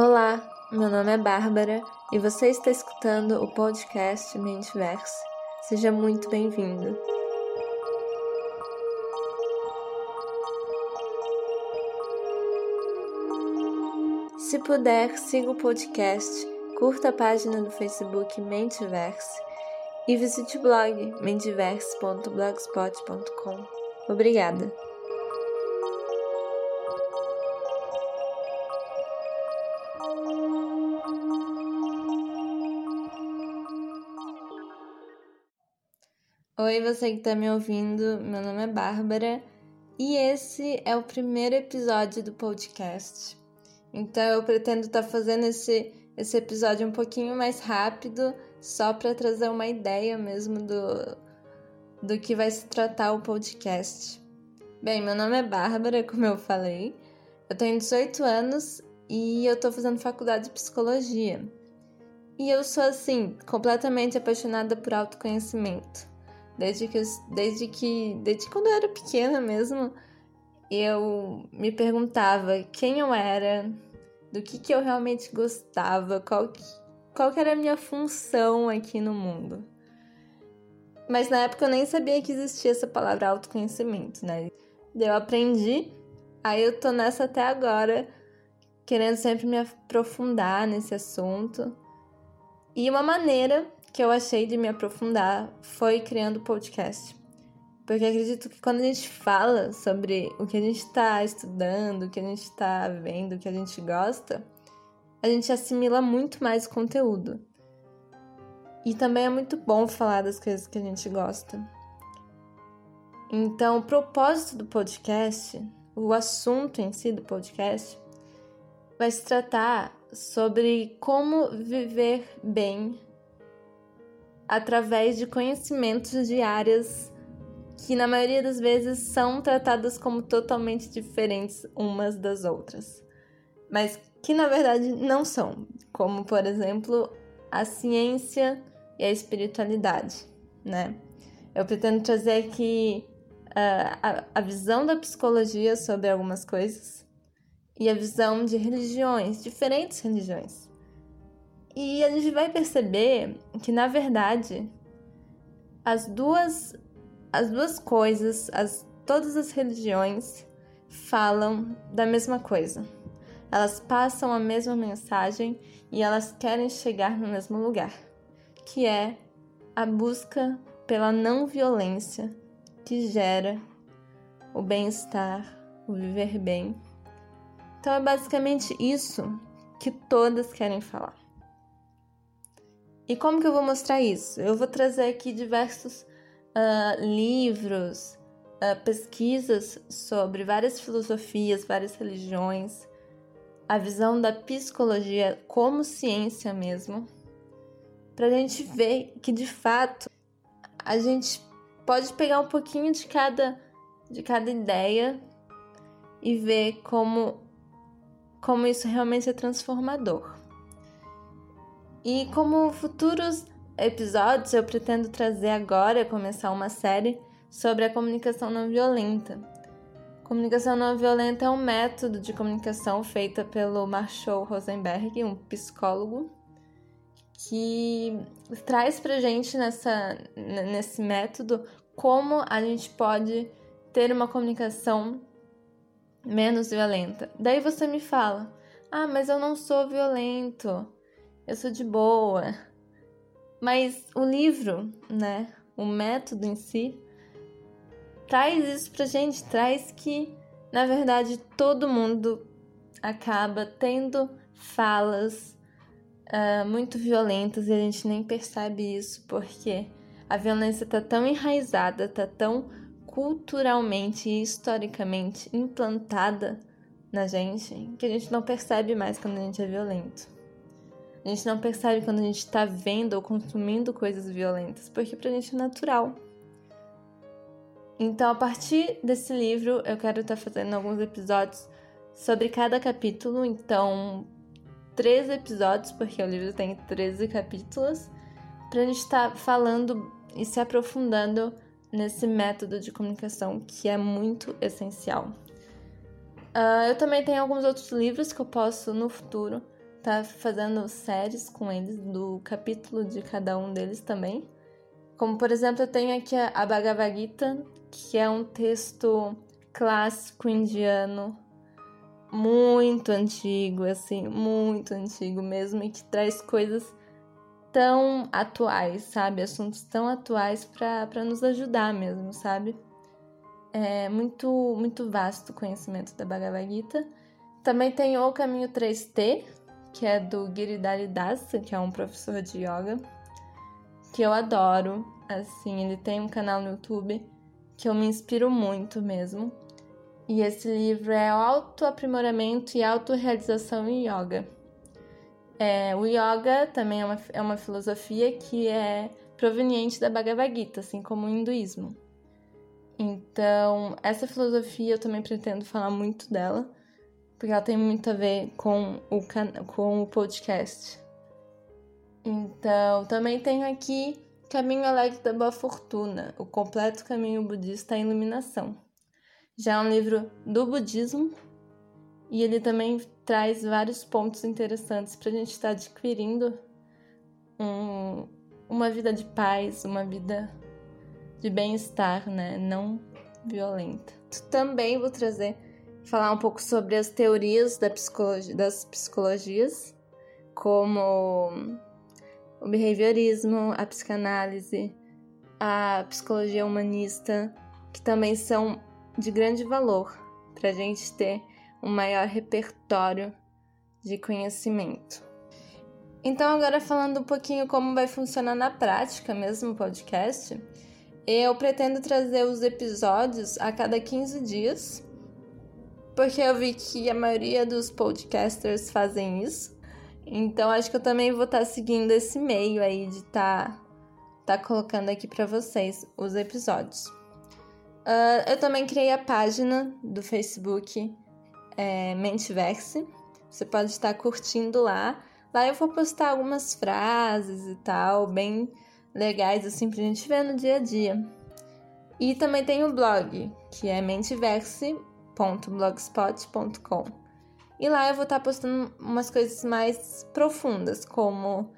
Olá, meu nome é Bárbara e você está escutando o podcast Mentiverse. Seja muito bem-vindo. Se puder, siga o podcast, curta a página do Facebook Mentiverse e visite o blog mentiverse.blogspot.com. Obrigada! Oi, você que está me ouvindo, meu nome é Bárbara e esse é o primeiro episódio do podcast. Então eu pretendo estar tá fazendo esse, esse episódio um pouquinho mais rápido, só para trazer uma ideia mesmo do, do que vai se tratar o podcast. Bem, meu nome é Bárbara, como eu falei, eu tenho 18 anos e eu estou fazendo faculdade de psicologia. E eu sou assim, completamente apaixonada por autoconhecimento. Desde que, desde que, desde quando eu era pequena mesmo, eu me perguntava quem eu era, do que, que eu realmente gostava, qual, que, qual que era a minha função aqui no mundo. Mas na época eu nem sabia que existia essa palavra autoconhecimento, né? Eu aprendi, aí eu tô nessa até agora, querendo sempre me aprofundar nesse assunto. E uma maneira que eu achei de me aprofundar foi criando podcast. Porque acredito que quando a gente fala sobre o que a gente está estudando, o que a gente está vendo, o que a gente gosta, a gente assimila muito mais conteúdo. E também é muito bom falar das coisas que a gente gosta. Então, o propósito do podcast, o assunto em si do podcast, vai se tratar sobre como viver bem através de conhecimentos de áreas que, na maioria das vezes, são tratadas como totalmente diferentes umas das outras, mas que na verdade não são, como por exemplo a ciência e a espiritualidade, né? Eu pretendo trazer aqui uh, a, a visão da psicologia sobre algumas coisas e a visão de religiões, diferentes religiões. E a gente vai perceber que, na verdade, as duas, as duas coisas, as, todas as religiões falam da mesma coisa. Elas passam a mesma mensagem e elas querem chegar no mesmo lugar, que é a busca pela não violência que gera o bem-estar, o viver bem. Então é basicamente isso que todas querem falar. E como que eu vou mostrar isso? Eu vou trazer aqui diversos uh, livros, uh, pesquisas sobre várias filosofias, várias religiões, a visão da psicologia como ciência mesmo, para a gente ver que de fato a gente pode pegar um pouquinho de cada, de cada ideia e ver como, como isso realmente é transformador. E como futuros episódios, eu pretendo trazer agora, começar uma série sobre a comunicação não violenta. Comunicação não violenta é um método de comunicação feita pelo Marshall Rosenberg, um psicólogo, que traz pra gente nessa, nesse método como a gente pode ter uma comunicação menos violenta. Daí você me fala: "Ah, mas eu não sou violento" eu sou de boa. Mas o livro, né, o método em si, traz isso pra gente, traz que, na verdade, todo mundo acaba tendo falas uh, muito violentas e a gente nem percebe isso porque a violência tá tão enraizada, tá tão culturalmente e historicamente implantada na gente que a gente não percebe mais quando a gente é violento. A gente não percebe quando a gente está vendo ou consumindo coisas violentas, porque pra gente é natural. Então, a partir desse livro, eu quero estar tá fazendo alguns episódios sobre cada capítulo. Então, 13 episódios, porque o livro tem 13 capítulos, pra gente estar tá falando e se aprofundando nesse método de comunicação que é muito essencial. Uh, eu também tenho alguns outros livros que eu posso no futuro estar tá fazendo séries com eles, do capítulo de cada um deles também. Como, por exemplo, eu tenho aqui a Bhagavad Gita, que é um texto clássico indiano, muito antigo, assim, muito antigo mesmo, e que traz coisas tão atuais, sabe? Assuntos tão atuais para nos ajudar mesmo, sabe? É muito, muito vasto o conhecimento da Bhagavad Gita. Também tem o Caminho 3T, que é do Giridhari Das, que é um professor de yoga, que eu adoro. Assim, ele tem um canal no YouTube que eu me inspiro muito mesmo. E esse livro é Autoaprimoramento e Autorrealização em Yoga. É, o yoga também é uma, é uma filosofia que é proveniente da Bhagavad Gita, assim como o hinduísmo. Então, essa filosofia eu também pretendo falar muito dela, porque ela tem muito a ver com o, com o podcast. Então, também tenho aqui Caminho Alegre da Boa Fortuna, o completo caminho budista à iluminação. Já é um livro do budismo e ele também traz vários pontos interessantes para a gente estar tá adquirindo um, uma vida de paz, uma vida de bem-estar, né? Não violenta. Também vou trazer falar um pouco sobre as teorias da psicologia, das psicologias, como o behaviorismo, a psicanálise, a psicologia humanista, que também são de grande valor para a gente ter um maior repertório de conhecimento. Então, agora falando um pouquinho como vai funcionar na prática mesmo o podcast, eu pretendo trazer os episódios a cada 15 dias porque eu vi que a maioria dos podcasters fazem isso. Então acho que eu também vou estar tá seguindo esse meio aí de estar tá, tá colocando aqui para vocês os episódios. Uh, eu também criei a página do Facebook é, Mentiverse. Você pode estar curtindo lá. Lá eu vou postar algumas frases e tal, bem legais, assim, pra gente ver no dia a dia. E também tem o blog, que é Mentiverse www.blogspot.com. E lá eu vou estar postando umas coisas mais profundas, como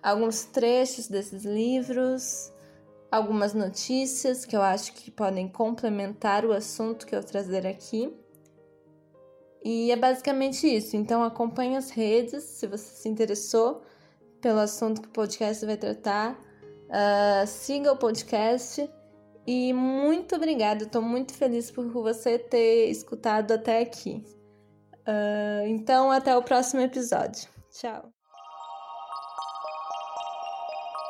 alguns trechos desses livros, algumas notícias que eu acho que podem complementar o assunto que eu trazer aqui. E é basicamente isso. Então acompanhe as redes se você se interessou pelo assunto que o podcast vai tratar. Uh, siga o podcast e muito obrigada, estou muito feliz por você ter escutado até aqui. Uh, então, até o próximo episódio. Tchau!